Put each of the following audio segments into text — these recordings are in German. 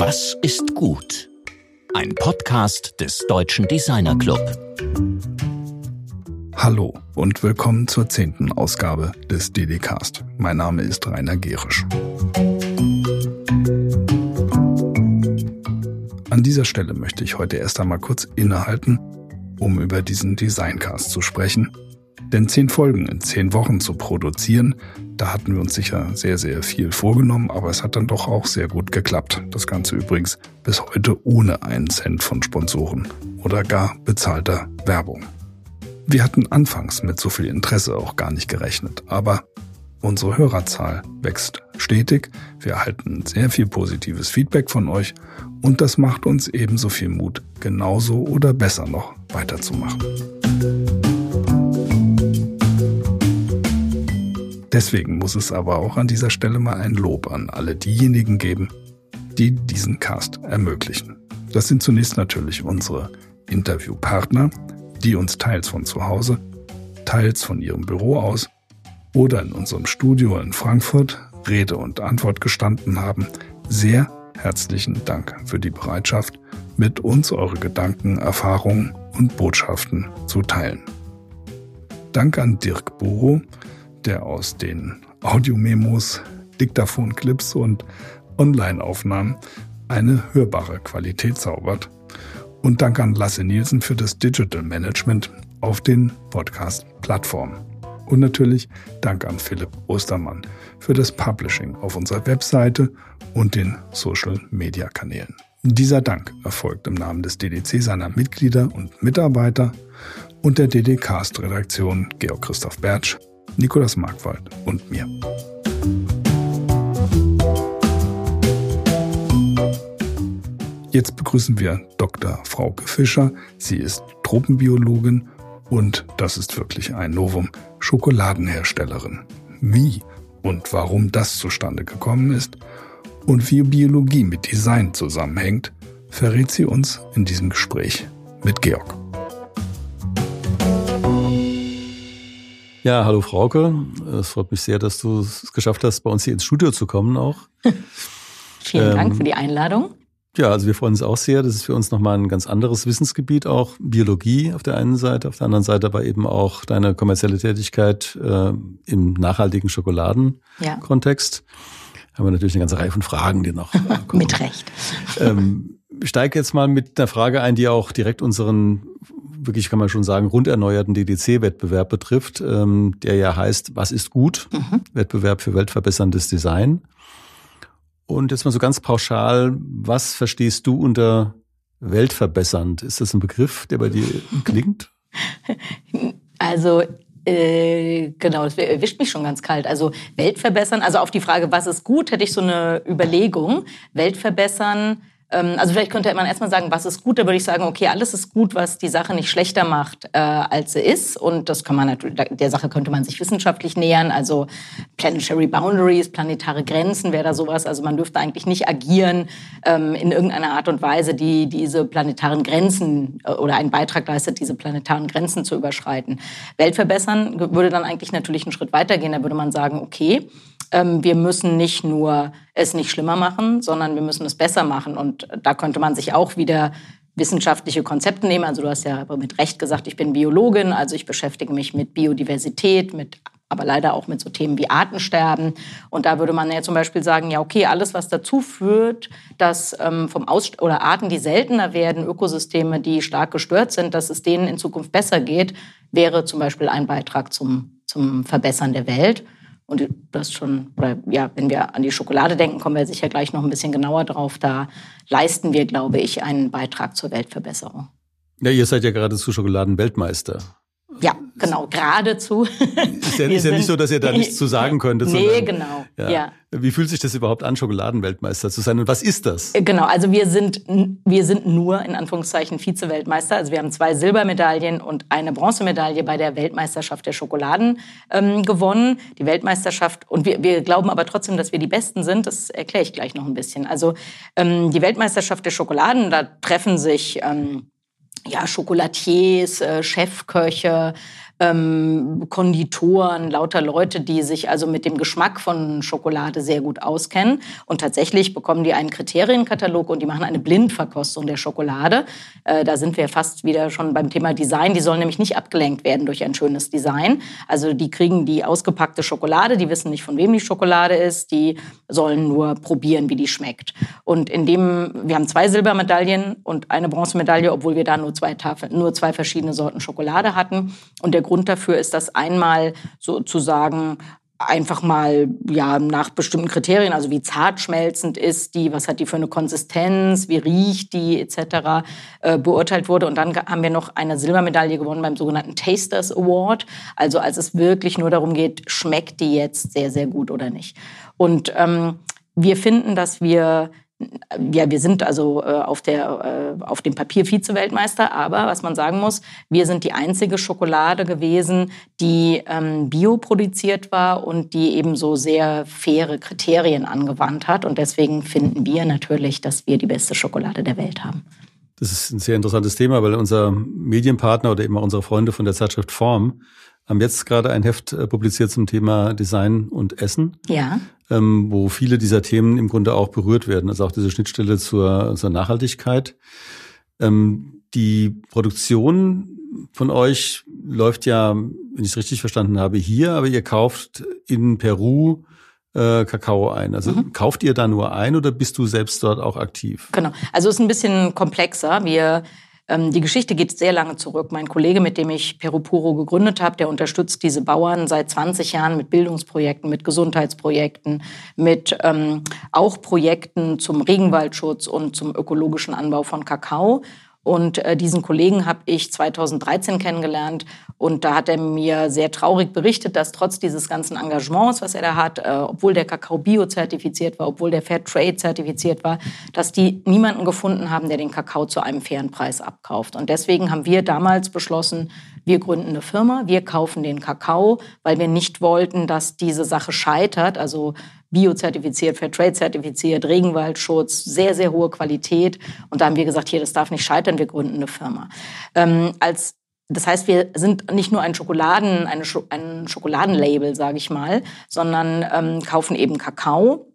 Was ist gut? Ein Podcast des Deutschen Designer Club. Hallo und willkommen zur zehnten Ausgabe des DDcast. Mein Name ist Rainer Gerisch. An dieser Stelle möchte ich heute erst einmal kurz innehalten, um über diesen Designcast zu sprechen. Denn zehn Folgen in zehn Wochen zu produzieren, da hatten wir uns sicher sehr, sehr viel vorgenommen, aber es hat dann doch auch sehr gut geklappt. Das Ganze übrigens bis heute ohne einen Cent von Sponsoren oder gar bezahlter Werbung. Wir hatten anfangs mit so viel Interesse auch gar nicht gerechnet, aber unsere Hörerzahl wächst stetig, wir erhalten sehr viel positives Feedback von euch und das macht uns ebenso viel Mut, genauso oder besser noch weiterzumachen. Deswegen muss es aber auch an dieser Stelle mal ein Lob an alle diejenigen geben, die diesen Cast ermöglichen. Das sind zunächst natürlich unsere Interviewpartner, die uns teils von zu Hause, teils von ihrem Büro aus oder in unserem Studio in Frankfurt Rede und Antwort gestanden haben. Sehr herzlichen Dank für die Bereitschaft, mit uns eure Gedanken, Erfahrungen und Botschaften zu teilen. Dank an Dirk Buro, der aus den Audiomemos, Diktaphon-Clips und Online-Aufnahmen eine hörbare Qualität zaubert. Und danke an Lasse Nielsen für das Digital Management auf den Podcast-Plattformen. Und natürlich Dank an Philipp Ostermann für das Publishing auf unserer Webseite und den Social-Media-Kanälen. Dieser Dank erfolgt im Namen des DDC seiner Mitglieder und Mitarbeiter und der DD-Cast-Redaktion Georg Christoph Bertsch, Nikolaus Markwald und mir. Jetzt begrüßen wir Dr. Frauke Fischer. Sie ist Tropenbiologin und, das ist wirklich ein Novum, Schokoladenherstellerin. Wie und warum das zustande gekommen ist und wie Biologie mit Design zusammenhängt, verrät sie uns in diesem Gespräch mit Georg. Ja, hallo Frauke. Es freut mich sehr, dass du es geschafft hast, bei uns hier ins Studio zu kommen auch. Vielen ähm, Dank für die Einladung. Ja, also wir freuen uns auch sehr. Das ist für uns nochmal ein ganz anderes Wissensgebiet, auch Biologie auf der einen Seite, auf der anderen Seite aber eben auch deine kommerzielle Tätigkeit äh, im nachhaltigen Schokoladenkontext. Ja. Haben wir natürlich eine ganze Reihe von Fragen, die noch kommen. Mit Recht. Ähm, steige jetzt mal mit einer Frage ein, die auch direkt unseren wirklich kann man schon sagen, runderneuerten DDC-Wettbewerb betrifft, ähm, der ja heißt, was ist gut? Mhm. Wettbewerb für weltverbesserndes Design. Und jetzt mal so ganz pauschal, was verstehst du unter weltverbessernd? Ist das ein Begriff, der bei dir klingt? Also äh, genau, das erwischt mich schon ganz kalt. Also Weltverbessern, also auf die Frage, was ist gut, hätte ich so eine Überlegung. Weltverbessern ähm, also vielleicht könnte man erstmal sagen, was ist gut. Da würde ich sagen, okay, alles ist gut, was die Sache nicht schlechter macht, äh, als sie ist. Und das kann man natürlich, der Sache könnte man sich wissenschaftlich nähern. Also Planetary Boundaries, planetare Grenzen wäre da sowas. Also man dürfte eigentlich nicht agieren ähm, in irgendeiner Art und Weise, die diese planetaren Grenzen äh, oder einen Beitrag leistet, diese planetaren Grenzen zu überschreiten. Welt verbessern würde dann eigentlich natürlich einen Schritt weitergehen. Da würde man sagen, okay, ähm, wir müssen nicht nur es nicht schlimmer machen, sondern wir müssen es besser machen. Und da könnte man sich auch wieder wissenschaftliche Konzepte nehmen. Also du hast ja mit Recht gesagt, ich bin Biologin, also ich beschäftige mich mit Biodiversität, mit aber leider auch mit so Themen wie Artensterben. Und da würde man ja zum Beispiel sagen, ja, okay, alles, was dazu führt, dass ähm, vom Aus oder Arten, die seltener werden, Ökosysteme, die stark gestört sind, dass es denen in Zukunft besser geht, wäre zum Beispiel ein Beitrag zum, zum Verbessern der Welt. Und das schon, oder ja, wenn wir an die Schokolade denken, kommen wir sicher gleich noch ein bisschen genauer drauf. Da leisten wir, glaube ich, einen Beitrag zur Weltverbesserung. Ja, ihr seid ja geradezu Schokoladenweltmeister. Ja, genau, geradezu. Ist ja, ist ja nicht so, dass ihr da nichts zu sagen könntet. Nee, genau. Ja. ja. Wie fühlt sich das überhaupt an, Schokoladenweltmeister zu sein und was ist das? Äh, genau, also wir sind, wir sind nur in Anführungszeichen Vize-Weltmeister. Also wir haben zwei Silbermedaillen und eine Bronzemedaille bei der Weltmeisterschaft der Schokoladen ähm, gewonnen. Die Weltmeisterschaft, und wir, wir glauben aber trotzdem, dass wir die Besten sind. Das erkläre ich gleich noch ein bisschen. Also ähm, die Weltmeisterschaft der Schokoladen, da treffen sich... Ähm, ja, Chocolatiers, äh, Chefköche, ähm, Konditoren, lauter Leute, die sich also mit dem Geschmack von Schokolade sehr gut auskennen. Und tatsächlich bekommen die einen Kriterienkatalog und die machen eine Blindverkostung der Schokolade. Äh, da sind wir fast wieder schon beim Thema Design. Die sollen nämlich nicht abgelenkt werden durch ein schönes Design. Also die kriegen die ausgepackte Schokolade, die wissen nicht, von wem die Schokolade ist, die sollen nur probieren, wie die schmeckt. Und in dem, wir haben zwei Silbermedaillen und eine Bronzemedaille, obwohl wir da nur zwei Tafeln, nur zwei verschiedene Sorten Schokolade hatten. Und der Grund dafür ist, dass einmal sozusagen einfach mal ja nach bestimmten Kriterien, also wie zart schmelzend ist die, was hat die für eine Konsistenz, wie riecht die etc. Äh, beurteilt wurde und dann haben wir noch eine Silbermedaille gewonnen beim sogenannten Tasters Award, also als es wirklich nur darum geht, schmeckt die jetzt sehr sehr gut oder nicht. Und ähm, wir finden, dass wir ja, wir sind also äh, auf, der, äh, auf dem Papier Vize-Weltmeister, aber was man sagen muss, wir sind die einzige Schokolade gewesen, die ähm, bioproduziert war und die eben so sehr faire Kriterien angewandt hat. Und deswegen finden wir natürlich, dass wir die beste Schokolade der Welt haben. Das ist ein sehr interessantes Thema, weil unser Medienpartner oder eben auch unsere Freunde von der Zeitschrift Form haben jetzt gerade ein Heft äh, publiziert zum Thema Design und Essen. Ja. Ähm, wo viele dieser Themen im Grunde auch berührt werden. Also auch diese Schnittstelle zur, zur Nachhaltigkeit. Ähm, die Produktion von euch läuft ja, wenn ich es richtig verstanden habe, hier, aber ihr kauft in Peru äh, Kakao ein. Also mhm. kauft ihr da nur ein oder bist du selbst dort auch aktiv? Genau. Also es ist ein bisschen komplexer. Wir die Geschichte geht sehr lange zurück. Mein Kollege, mit dem ich Perupuro gegründet habe, der unterstützt diese Bauern seit 20 Jahren mit Bildungsprojekten, mit Gesundheitsprojekten, mit ähm, auch Projekten zum Regenwaldschutz und zum ökologischen Anbau von Kakao. Und äh, diesen Kollegen habe ich 2013 kennengelernt und da hat er mir sehr traurig berichtet, dass trotz dieses ganzen Engagements, was er da hat, äh, obwohl der Kakao bio-zertifiziert war, obwohl der Fair Trade zertifiziert war, dass die niemanden gefunden haben, der den Kakao zu einem fairen Preis abkauft. Und deswegen haben wir damals beschlossen, wir gründen eine Firma, wir kaufen den Kakao, weil wir nicht wollten, dass diese Sache scheitert. Also biozertifiziert, Fairtrade-zertifiziert, Regenwaldschutz, sehr, sehr hohe Qualität. Und da haben wir gesagt, hier, das darf nicht scheitern, wir gründen eine Firma. Ähm, als das heißt, wir sind nicht nur ein Schokoladen, eine, ein Schokoladenlabel, sage ich mal, sondern ähm, kaufen eben Kakao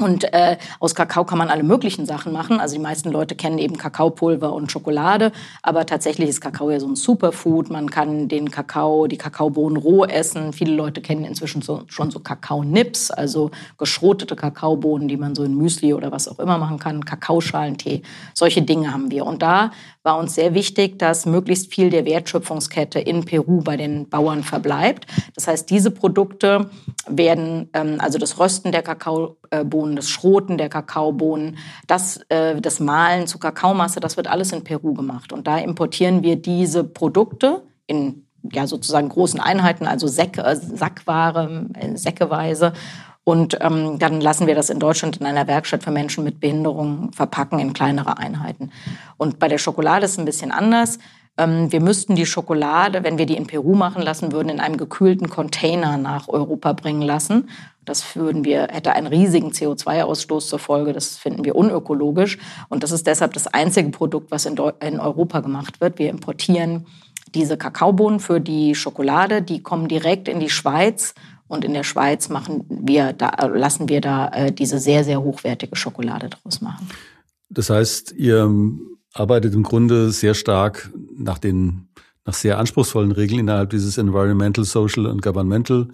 und äh, aus Kakao kann man alle möglichen Sachen machen. Also die meisten Leute kennen eben Kakaopulver und Schokolade, aber tatsächlich ist Kakao ja so ein Superfood. Man kann den Kakao, die Kakaobohnen roh essen. Viele Leute kennen inzwischen so, schon so Kakao-Nips, also geschrotete Kakaobohnen, die man so in Müsli oder was auch immer machen kann. Kakaoschalentee, solche Dinge haben wir. Und da war uns sehr wichtig, dass möglichst viel der Wertschöpfungskette in Peru bei den Bauern verbleibt. Das heißt, diese Produkte werden, ähm, also das Rösten der Kakaobohnen, das Schroten der Kakaobohnen, das, äh, das Mahlen zu Kakaomasse, das wird alles in Peru gemacht. Und da importieren wir diese Produkte in ja sozusagen großen Einheiten, also Säcke, äh, Sackware, äh, Säckeweise. Und ähm, dann lassen wir das in Deutschland in einer Werkstatt für Menschen mit Behinderung verpacken in kleinere Einheiten. Und bei der Schokolade ist es ein bisschen anders. Ähm, wir müssten die Schokolade, wenn wir die in Peru machen lassen würden, in einem gekühlten Container nach Europa bringen lassen. Das würden wir, hätte einen riesigen CO2-Ausstoß zur Folge. Das finden wir unökologisch. Und das ist deshalb das einzige Produkt, was in, in Europa gemacht wird. Wir importieren diese Kakaobohnen für die Schokolade. Die kommen direkt in die Schweiz. Und in der Schweiz machen wir da, lassen wir da äh, diese sehr, sehr hochwertige Schokolade draus machen. Das heißt, ihr arbeitet im Grunde sehr stark nach den nach sehr anspruchsvollen Regeln innerhalb dieses Environmental, Social und Governmental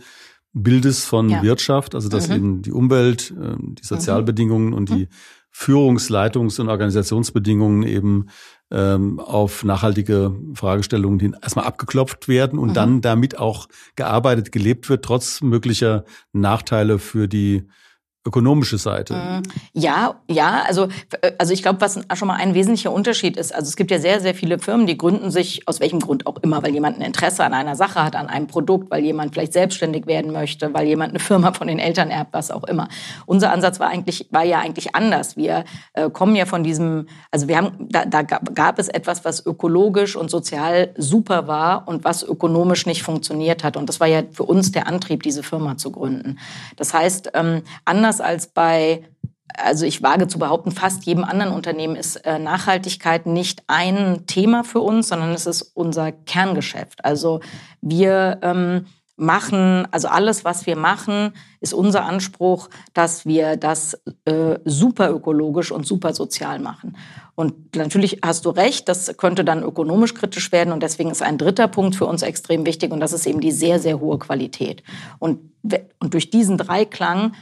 Bildes von ja. Wirtschaft, also dass mhm. eben die Umwelt, ähm, die Sozialbedingungen mhm. und die Führungsleitungs- und Organisationsbedingungen eben ähm, auf nachhaltige Fragestellungen hin erstmal abgeklopft werden und mhm. dann damit auch gearbeitet, gelebt wird, trotz möglicher Nachteile für die ökonomische Seite. Mhm. Ja, ja, also, äh, also ich glaube, was schon mal ein wesentlicher Unterschied ist, also es gibt ja sehr, sehr viele Firmen, die gründen sich aus welchem Grund auch immer, weil jemand ein Interesse an einer Sache hat, an einem Produkt, weil jemand vielleicht selbstständig werden möchte, weil jemand eine Firma von den Eltern erbt, was auch immer. Unser Ansatz war eigentlich, war ja eigentlich anders. Wir äh, kommen ja von diesem, also wir haben, da, da gab es etwas, was ökologisch und sozial super war und was ökonomisch nicht funktioniert hat. Und das war ja für uns der Antrieb, diese Firma zu gründen. Das heißt, ähm, anders anders als bei also ich wage zu behaupten, fast jedem anderen Unternehmen ist äh, Nachhaltigkeit nicht ein Thema für uns, sondern es ist unser Kerngeschäft. Also wir ähm, machen, also alles, was wir machen, ist unser Anspruch, dass wir das äh, super ökologisch und super sozial machen. Und natürlich hast du recht, das könnte dann ökonomisch kritisch werden und deswegen ist ein dritter Punkt für uns extrem wichtig und das ist eben die sehr, sehr hohe Qualität. Und, und durch diesen Dreiklang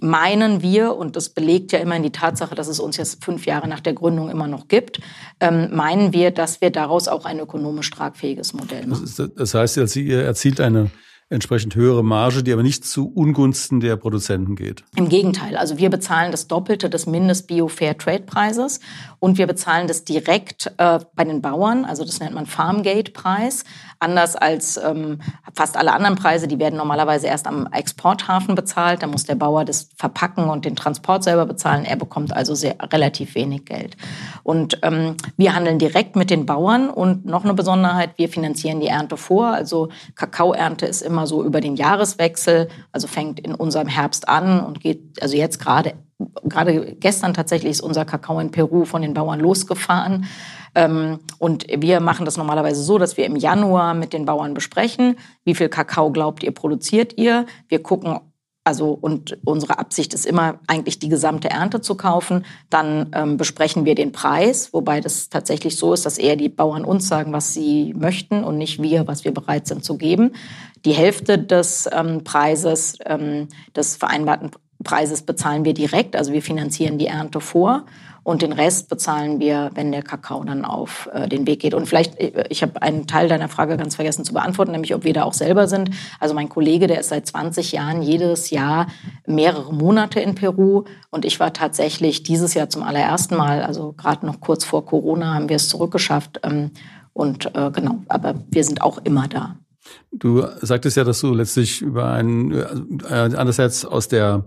meinen wir, und das belegt ja immerhin die Tatsache, dass es uns jetzt fünf Jahre nach der Gründung immer noch gibt, ähm, meinen wir, dass wir daraus auch ein ökonomisch tragfähiges Modell machen. Das, heißt, ihr erzielt eine entsprechend höhere Marge, die aber nicht zu Ungunsten der Produzenten geht. Im Gegenteil. Also wir bezahlen das Doppelte des Mindest-Bio-Fair-Trade-Preises und wir bezahlen das direkt äh, bei den Bauern. Also das nennt man Farmgate-Preis. Anders als ähm, fast alle anderen Preise, die werden normalerweise erst am Exporthafen bezahlt. Da muss der Bauer das verpacken und den Transport selber bezahlen. Er bekommt also sehr, relativ wenig Geld. Und ähm, wir handeln direkt mit den Bauern und noch eine Besonderheit, wir finanzieren die Ernte vor. Also Kakaoernte ist immer so über den Jahreswechsel, also fängt in unserem Herbst an und geht, also jetzt gerade gerade gestern tatsächlich ist unser Kakao in Peru von den Bauern losgefahren. Ähm, und wir machen das normalerweise so, dass wir im Januar mit den Bauern besprechen, wie viel Kakao glaubt ihr, produziert ihr. Wir gucken, also und unsere Absicht ist immer eigentlich die gesamte Ernte zu kaufen. Dann ähm, besprechen wir den Preis, wobei das tatsächlich so ist, dass eher die Bauern uns sagen, was sie möchten und nicht wir, was wir bereit sind zu geben. Die Hälfte des ähm, Preises, ähm, des vereinbarten Preises bezahlen wir direkt, also wir finanzieren die Ernte vor und den Rest bezahlen wir, wenn der Kakao dann auf äh, den Weg geht. Und vielleicht, äh, ich habe einen Teil deiner Frage ganz vergessen zu beantworten, nämlich ob wir da auch selber sind. Also mein Kollege, der ist seit 20 Jahren jedes Jahr mehrere Monate in Peru und ich war tatsächlich dieses Jahr zum allerersten Mal, also gerade noch kurz vor Corona haben wir es zurückgeschafft. Ähm, und äh, genau, aber wir sind auch immer da. Du sagtest ja, dass du letztlich über einen, äh, andererseits aus der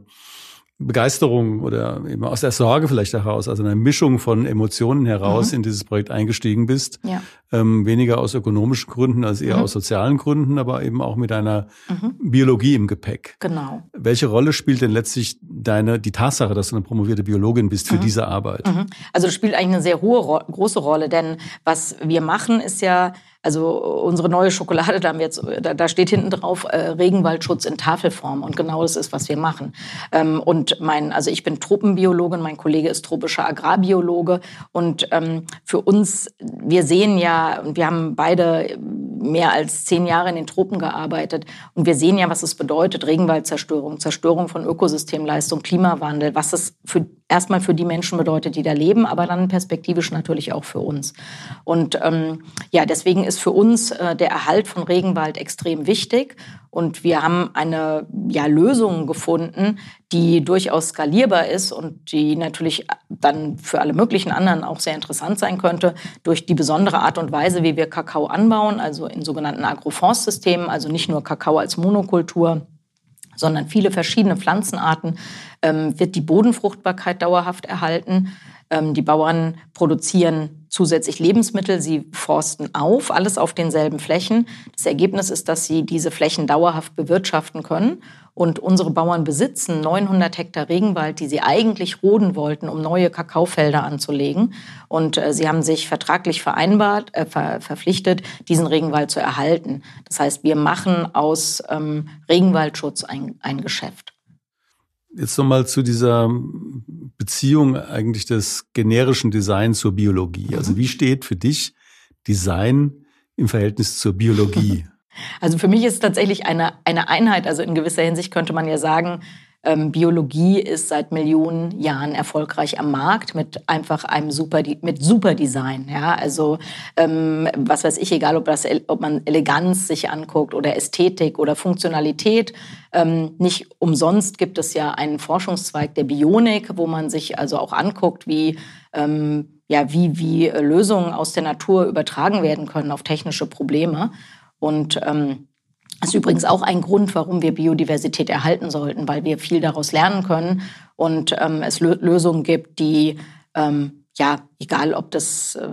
Begeisterung oder eben aus der Sorge vielleicht heraus, also eine Mischung von Emotionen heraus mhm. in dieses Projekt eingestiegen bist. Ja. Ähm, weniger aus ökonomischen Gründen als eher mhm. aus sozialen Gründen, aber eben auch mit einer mhm. Biologie im Gepäck. Genau. Welche Rolle spielt denn letztlich deine, die Tatsache, dass du eine promovierte Biologin bist für mhm. diese Arbeit? Mhm. Also das spielt eigentlich eine sehr hohe, große Rolle, denn was wir machen ist ja, also unsere neue Schokolade, da, haben wir jetzt, da, da steht hinten drauf äh, Regenwaldschutz in Tafelform. Und genau das ist, was wir machen. Ähm, und mein, also ich bin Tropenbiologin, mein Kollege ist tropischer Agrarbiologe. Und ähm, für uns, wir sehen ja, und wir haben beide mehr als zehn Jahre in den Tropen gearbeitet. Und wir sehen ja, was es bedeutet, Regenwaldzerstörung, Zerstörung von Ökosystemleistung, Klimawandel, was es für erstmal für die Menschen bedeutet, die da leben, aber dann perspektivisch natürlich auch für uns. Und ähm, ja, deswegen ist für uns äh, der Erhalt von Regenwald extrem wichtig. Und wir haben eine ja, Lösung gefunden, die durchaus skalierbar ist und die natürlich dann für alle möglichen anderen auch sehr interessant sein könnte, durch die besondere Art und Weise, wie wir Kakao anbauen, also in sogenannten Agrofondssystemen, also nicht nur Kakao als Monokultur, sondern viele verschiedene Pflanzenarten, ähm, wird die Bodenfruchtbarkeit dauerhaft erhalten. Ähm, die Bauern produzieren zusätzlich Lebensmittel, sie forsten auf, alles auf denselben Flächen. Das Ergebnis ist, dass sie diese Flächen dauerhaft bewirtschaften können. Und unsere Bauern besitzen 900 Hektar Regenwald, die sie eigentlich roden wollten, um neue Kakaofelder anzulegen. Und äh, sie haben sich vertraglich vereinbart, äh, ver verpflichtet, diesen Regenwald zu erhalten. Das heißt, wir machen aus ähm, Regenwaldschutz ein, ein Geschäft. Jetzt nochmal zu dieser Beziehung eigentlich des generischen Designs zur Biologie. Also mhm. wie steht für dich Design im Verhältnis zur Biologie? Also für mich ist es tatsächlich eine, eine Einheit. Also in gewisser Hinsicht könnte man ja sagen, ähm, Biologie ist seit Millionen Jahren erfolgreich am Markt mit einfach einem super, mit super Design. Ja, also ähm, was weiß ich, egal ob das, ob man Eleganz sich anguckt oder Ästhetik oder Funktionalität. Ähm, nicht umsonst gibt es ja einen Forschungszweig der Bionik, wo man sich also auch anguckt, wie ähm, ja, wie, wie Lösungen aus der Natur übertragen werden können auf technische Probleme. Und ähm, das ist übrigens auch ein Grund, warum wir Biodiversität erhalten sollten, weil wir viel daraus lernen können und ähm, es Lösungen gibt, die ähm, ja, egal ob das, äh,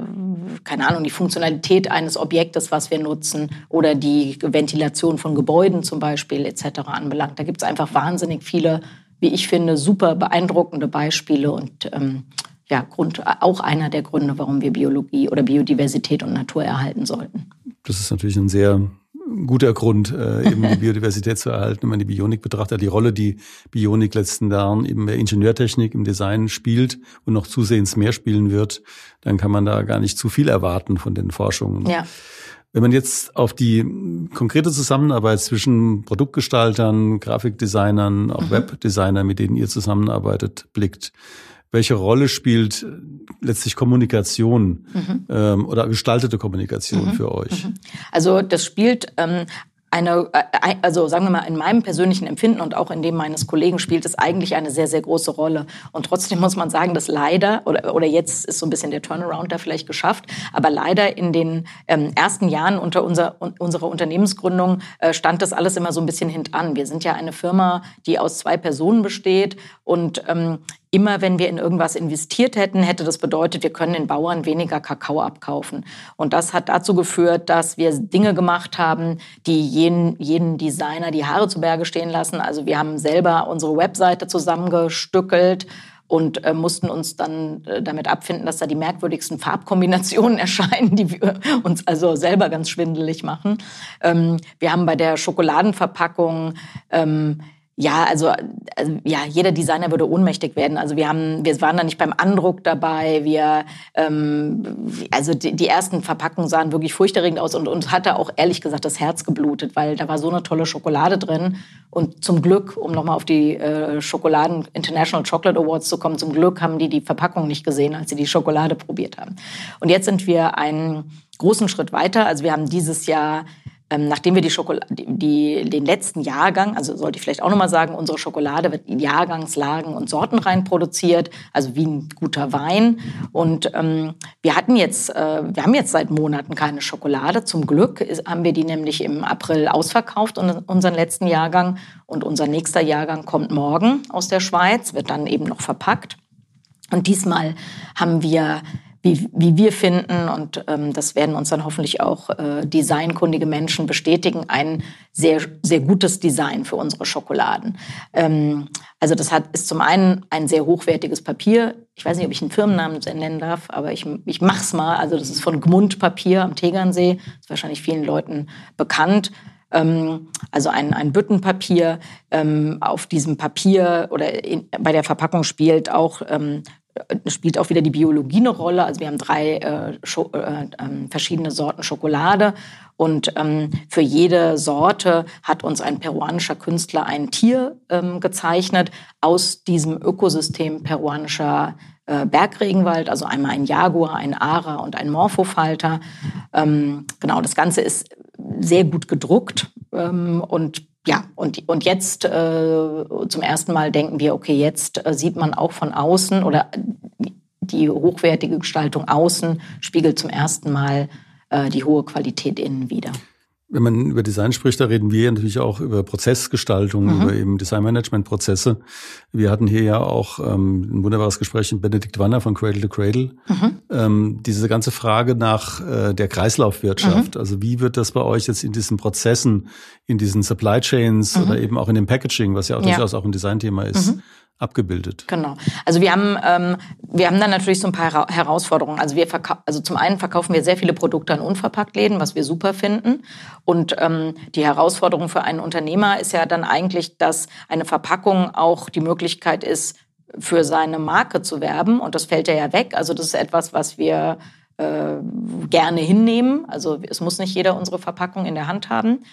keine Ahnung, die Funktionalität eines Objektes, was wir nutzen, oder die Ventilation von Gebäuden zum Beispiel etc. anbelangt. Da gibt es einfach wahnsinnig viele wie ich finde, super beeindruckende Beispiele und ähm, ja, Grund, auch einer der Gründe, warum wir Biologie oder Biodiversität und Natur erhalten sollten. Das ist natürlich ein sehr guter Grund, äh, eben die Biodiversität zu erhalten, wenn man die Bionik betrachtet. Die Rolle, die Bionik letzten Jahren eben der Ingenieurtechnik im Design spielt und noch zusehends mehr spielen wird, dann kann man da gar nicht zu viel erwarten von den Forschungen. Ja. Wenn man jetzt auf die konkrete Zusammenarbeit zwischen Produktgestaltern, Grafikdesignern, auch mhm. Webdesignern, mit denen ihr zusammenarbeitet, blickt, welche Rolle spielt letztlich Kommunikation mhm. ähm, oder gestaltete Kommunikation mhm. für euch? Mhm. Also das spielt ähm, eine, äh, also sagen wir mal, in meinem persönlichen Empfinden und auch in dem meines Kollegen spielt es eigentlich eine sehr, sehr große Rolle. Und trotzdem muss man sagen, dass leider, oder, oder jetzt ist so ein bisschen der Turnaround da vielleicht geschafft, aber leider in den ähm, ersten Jahren unter unser, unserer Unternehmensgründung äh, stand das alles immer so ein bisschen hintan. Wir sind ja eine Firma, die aus zwei Personen besteht und ähm, immer wenn wir in irgendwas investiert hätten, hätte das bedeutet, wir können den Bauern weniger Kakao abkaufen. Und das hat dazu geführt, dass wir Dinge gemacht haben, die jeden, jeden Designer die Haare zu Berge stehen lassen. Also wir haben selber unsere Webseite zusammengestückelt und äh, mussten uns dann äh, damit abfinden, dass da die merkwürdigsten Farbkombinationen erscheinen, die wir uns also selber ganz schwindelig machen. Ähm, wir haben bei der Schokoladenverpackung ähm, ja, also, also, ja, jeder Designer würde ohnmächtig werden. Also wir haben, wir waren da nicht beim Andruck dabei. Wir, ähm, also die, die ersten Verpackungen sahen wirklich furchterregend aus und uns hatte auch ehrlich gesagt das Herz geblutet, weil da war so eine tolle Schokolade drin. Und zum Glück, um nochmal auf die äh, Schokoladen International Chocolate Awards zu kommen, zum Glück haben die die Verpackung nicht gesehen, als sie die Schokolade probiert haben. Und jetzt sind wir einen großen Schritt weiter. Also wir haben dieses Jahr ähm, nachdem wir die Schokolade, die, den letzten Jahrgang, also sollte ich vielleicht auch nochmal sagen, unsere Schokolade wird in Jahrgangslagen und Sorten rein produziert, also wie ein guter Wein. Und ähm, wir hatten jetzt, äh, wir haben jetzt seit Monaten keine Schokolade. Zum Glück ist, haben wir die nämlich im April ausverkauft, unseren letzten Jahrgang. Und unser nächster Jahrgang kommt morgen aus der Schweiz, wird dann eben noch verpackt. Und diesmal haben wir wie, wie wir finden, und ähm, das werden uns dann hoffentlich auch äh, designkundige Menschen bestätigen, ein sehr, sehr gutes Design für unsere Schokoladen. Ähm, also das hat, ist zum einen ein sehr hochwertiges Papier. Ich weiß nicht, ob ich einen Firmennamen nennen darf, aber ich, ich mach's mal. Also das ist von Gmund Papier am Tegernsee. Ist wahrscheinlich vielen Leuten bekannt ähm, also ein, ein Büttenpapier. Ähm, auf diesem Papier oder in, bei der Verpackung spielt auch ähm, spielt auch wieder die Biologie eine Rolle. Also wir haben drei äh, äh, ähm, verschiedene Sorten Schokolade und ähm, für jede Sorte hat uns ein peruanischer Künstler ein Tier ähm, gezeichnet aus diesem Ökosystem peruanischer äh, Bergregenwald, also einmal ein Jaguar, ein Ara und ein Morphofalter. Ähm, genau, das Ganze ist sehr gut gedruckt ähm, und ja, und, und jetzt äh, zum ersten Mal denken wir, okay, jetzt äh, sieht man auch von außen oder die hochwertige Gestaltung außen spiegelt zum ersten Mal äh, die hohe Qualität innen wieder. Wenn man über Design spricht, da reden wir natürlich auch über Prozessgestaltung, mhm. über eben Designmanagement-Prozesse. Wir hatten hier ja auch ähm, ein wunderbares Gespräch mit Benedikt Wanner von Cradle to Cradle. Mhm. Ähm, diese ganze Frage nach äh, der Kreislaufwirtschaft. Mhm. Also wie wird das bei euch jetzt in diesen Prozessen, in diesen Supply Chains mhm. oder eben auch in dem Packaging, was ja auch ja. durchaus auch ein Designthema ist, mhm abgebildet. Genau. Also wir haben, ähm, wir haben dann natürlich so ein paar Herausforderungen. Also wir also zum einen verkaufen wir sehr viele Produkte an Unverpacktläden, was wir super finden. Und ähm, die Herausforderung für einen Unternehmer ist ja dann eigentlich, dass eine Verpackung auch die Möglichkeit ist, für seine Marke zu werben. Und das fällt ja weg. Also das ist etwas, was wir äh, gerne hinnehmen. Also es muss nicht jeder unsere Verpackung in der Hand haben.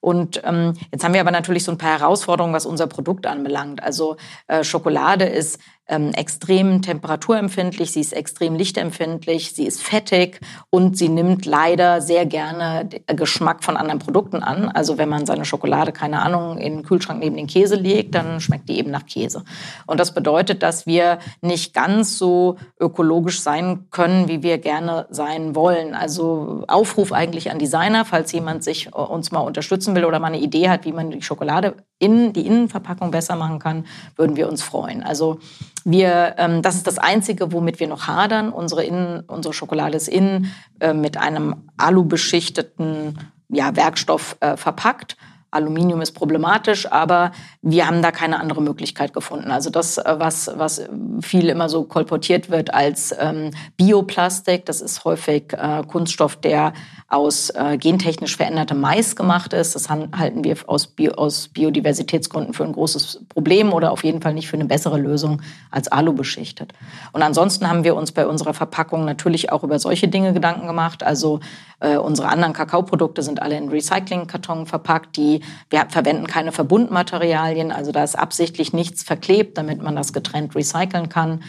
Und ähm, jetzt haben wir aber natürlich so ein paar Herausforderungen, was unser Produkt anbelangt. Also äh, Schokolade ist ähm, extrem temperaturempfindlich, sie ist extrem lichtempfindlich, sie ist fettig und sie nimmt leider sehr gerne Geschmack von anderen Produkten an. Also wenn man seine Schokolade, keine Ahnung, in den Kühlschrank neben den Käse legt, dann schmeckt die eben nach Käse. Und das bedeutet, dass wir nicht ganz so ökologisch sein können, wie wir gerne sein wollen. Also Aufruf eigentlich an Designer, falls jemand sich äh, uns mal unterstützen will oder mal eine Idee hat, wie man die Schokolade in die Innenverpackung besser machen kann, würden wir uns freuen. Also wir, ähm, das ist das Einzige, womit wir noch hadern. Unsere, Innen, unsere Schokolade ist innen äh, mit einem alubeschichteten ja, Werkstoff äh, verpackt. Aluminium ist problematisch, aber wir haben da keine andere Möglichkeit gefunden. Also das, äh, was, was viel immer so kolportiert wird als ähm, Bioplastik, das ist häufig äh, Kunststoff, der aus äh, gentechnisch verändertem Mais gemacht ist. Das halten wir aus, Bio, aus Biodiversitätsgründen für ein großes Problem oder auf jeden Fall nicht für eine bessere Lösung als Alu beschichtet. Und ansonsten haben wir uns bei unserer Verpackung natürlich auch über solche Dinge Gedanken gemacht. Also äh, unsere anderen Kakaoprodukte sind alle in Recyclingkarton verpackt. Die, wir verwenden keine Verbundmaterialien, also da ist absichtlich nichts verklebt, damit man das getrennt recyceln kann.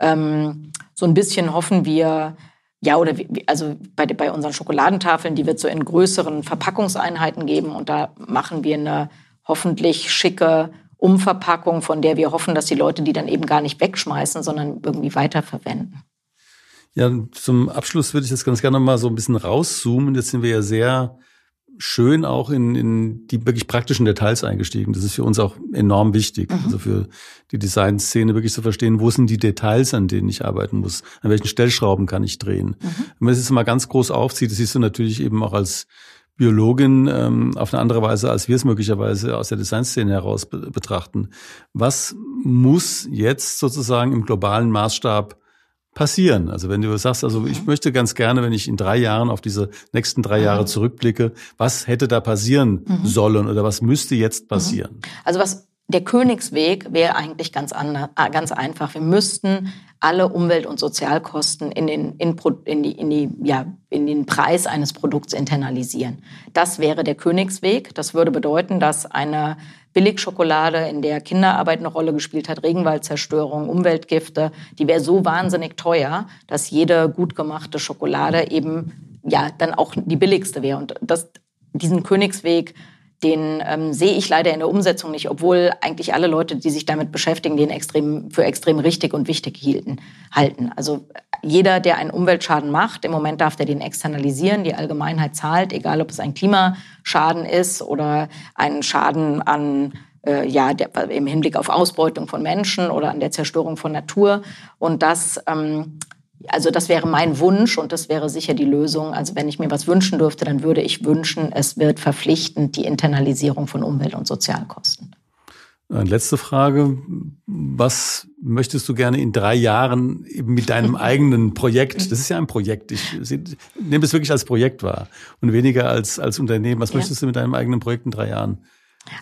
Ähm, so ein bisschen hoffen wir, ja, oder wie, also bei, bei unseren Schokoladentafeln, die wird so in größeren Verpackungseinheiten geben und da machen wir eine hoffentlich schicke Umverpackung, von der wir hoffen, dass die Leute die dann eben gar nicht wegschmeißen, sondern irgendwie weiterverwenden. Ja, zum Abschluss würde ich jetzt ganz gerne mal so ein bisschen rauszoomen. Jetzt sind wir ja sehr schön auch in, in die wirklich praktischen Details eingestiegen. Das ist für uns auch enorm wichtig. Mhm. Also für die Designszene wirklich zu verstehen, wo sind die Details, an denen ich arbeiten muss? An welchen Stellschrauben kann ich drehen? Mhm. Wenn man das jetzt mal ganz groß aufzieht, das siehst du natürlich eben auch als Biologin ähm, auf eine andere Weise, als wir es möglicherweise aus der Designszene heraus be betrachten. Was muss jetzt sozusagen im globalen Maßstab passieren. Also wenn du sagst, also ich mhm. möchte ganz gerne, wenn ich in drei Jahren auf diese nächsten drei Jahre mhm. zurückblicke, was hätte da passieren mhm. sollen oder was müsste jetzt passieren? Also was der Königsweg wäre eigentlich ganz, anders, äh, ganz einfach. Wir müssten alle Umwelt- und Sozialkosten in den, in, in, die, in, die, ja, in den Preis eines Produkts internalisieren. Das wäre der Königsweg. Das würde bedeuten, dass eine Billigschokolade, in der Kinderarbeit eine Rolle gespielt hat, Regenwaldzerstörung, Umweltgifte, die wäre so wahnsinnig teuer, dass jede gut gemachte Schokolade eben ja dann auch die billigste wäre. Und das, diesen Königsweg den ähm, sehe ich leider in der Umsetzung nicht, obwohl eigentlich alle Leute, die sich damit beschäftigen, den extrem für extrem richtig und wichtig hielten, halten. Also jeder, der einen Umweltschaden macht, im Moment darf der den externalisieren, die Allgemeinheit zahlt, egal ob es ein Klimaschaden ist oder ein Schaden an äh, ja, der, im Hinblick auf Ausbeutung von Menschen oder an der Zerstörung von Natur. Und das ähm, also das wäre mein Wunsch und das wäre sicher die Lösung. Also wenn ich mir was wünschen dürfte, dann würde ich wünschen, es wird verpflichtend die Internalisierung von Umwelt- und Sozialkosten. Eine letzte Frage. Was möchtest du gerne in drei Jahren eben mit deinem eigenen Projekt? Das ist ja ein Projekt. Ich nehme es wirklich als Projekt wahr und weniger als, als Unternehmen. Was ja. möchtest du mit deinem eigenen Projekt in drei Jahren?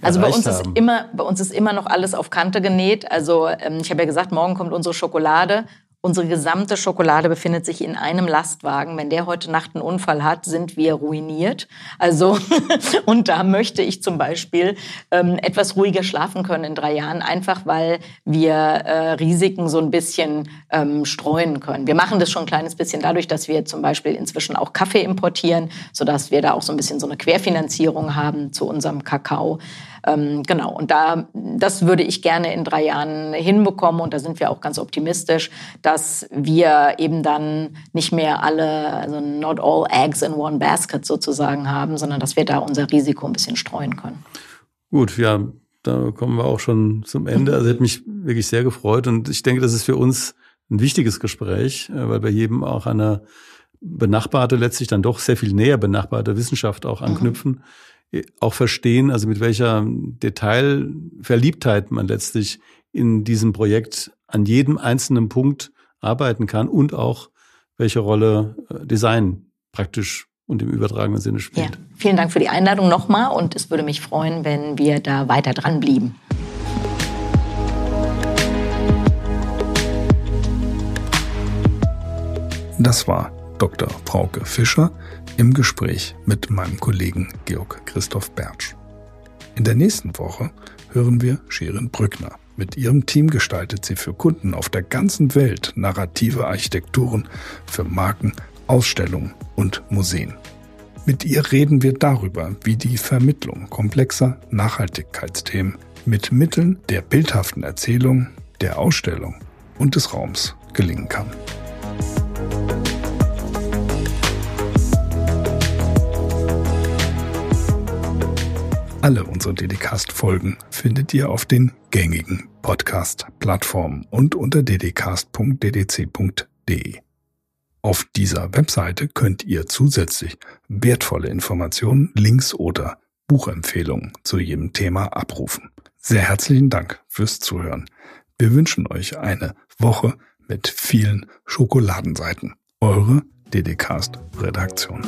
Also bei uns haben? ist immer, bei uns ist immer noch alles auf Kante genäht. Also ähm, ich habe ja gesagt, morgen kommt unsere Schokolade Unsere gesamte Schokolade befindet sich in einem Lastwagen. Wenn der heute Nacht einen Unfall hat, sind wir ruiniert. Also, und da möchte ich zum Beispiel ähm, etwas ruhiger schlafen können in drei Jahren, einfach weil wir äh, Risiken so ein bisschen ähm, streuen können. Wir machen das schon ein kleines bisschen dadurch, dass wir zum Beispiel inzwischen auch Kaffee importieren, sodass wir da auch so ein bisschen so eine Querfinanzierung haben zu unserem Kakao. Ähm, genau, und da, das würde ich gerne in drei Jahren hinbekommen und da sind wir auch ganz optimistisch, dass wir eben dann nicht mehr alle, also not all eggs in one basket sozusagen haben, sondern dass wir da unser Risiko ein bisschen streuen können. Gut, ja, da kommen wir auch schon zum Ende. Also hat mich wirklich sehr gefreut und ich denke, das ist für uns ein wichtiges Gespräch, äh, weil wir jedem auch eine benachbarte, letztlich dann doch sehr viel näher benachbarte Wissenschaft auch anknüpfen. Mhm auch verstehen, also mit welcher Detailverliebtheit man letztlich in diesem Projekt an jedem einzelnen Punkt arbeiten kann und auch welche Rolle äh, Design praktisch und im übertragenen Sinne spielt. Ja, vielen Dank für die Einladung nochmal und es würde mich freuen, wenn wir da weiter dran blieben. Das war Dr. Frauke Fischer im Gespräch mit meinem Kollegen Georg Christoph Bertsch. In der nächsten Woche hören wir Shirin Brückner. Mit ihrem Team gestaltet sie für Kunden auf der ganzen Welt narrative Architekturen für Marken, Ausstellungen und Museen. Mit ihr reden wir darüber, wie die Vermittlung komplexer Nachhaltigkeitsthemen mit Mitteln der bildhaften Erzählung, der Ausstellung und des Raums gelingen kann. Alle unsere DDcast-Folgen findet ihr auf den gängigen Podcast-Plattformen und unter ddcast.ddc.de. Auf dieser Webseite könnt ihr zusätzlich wertvolle Informationen, Links oder Buchempfehlungen zu jedem Thema abrufen. Sehr herzlichen Dank fürs Zuhören. Wir wünschen euch eine Woche mit vielen Schokoladenseiten. Eure DDcast-Redaktion.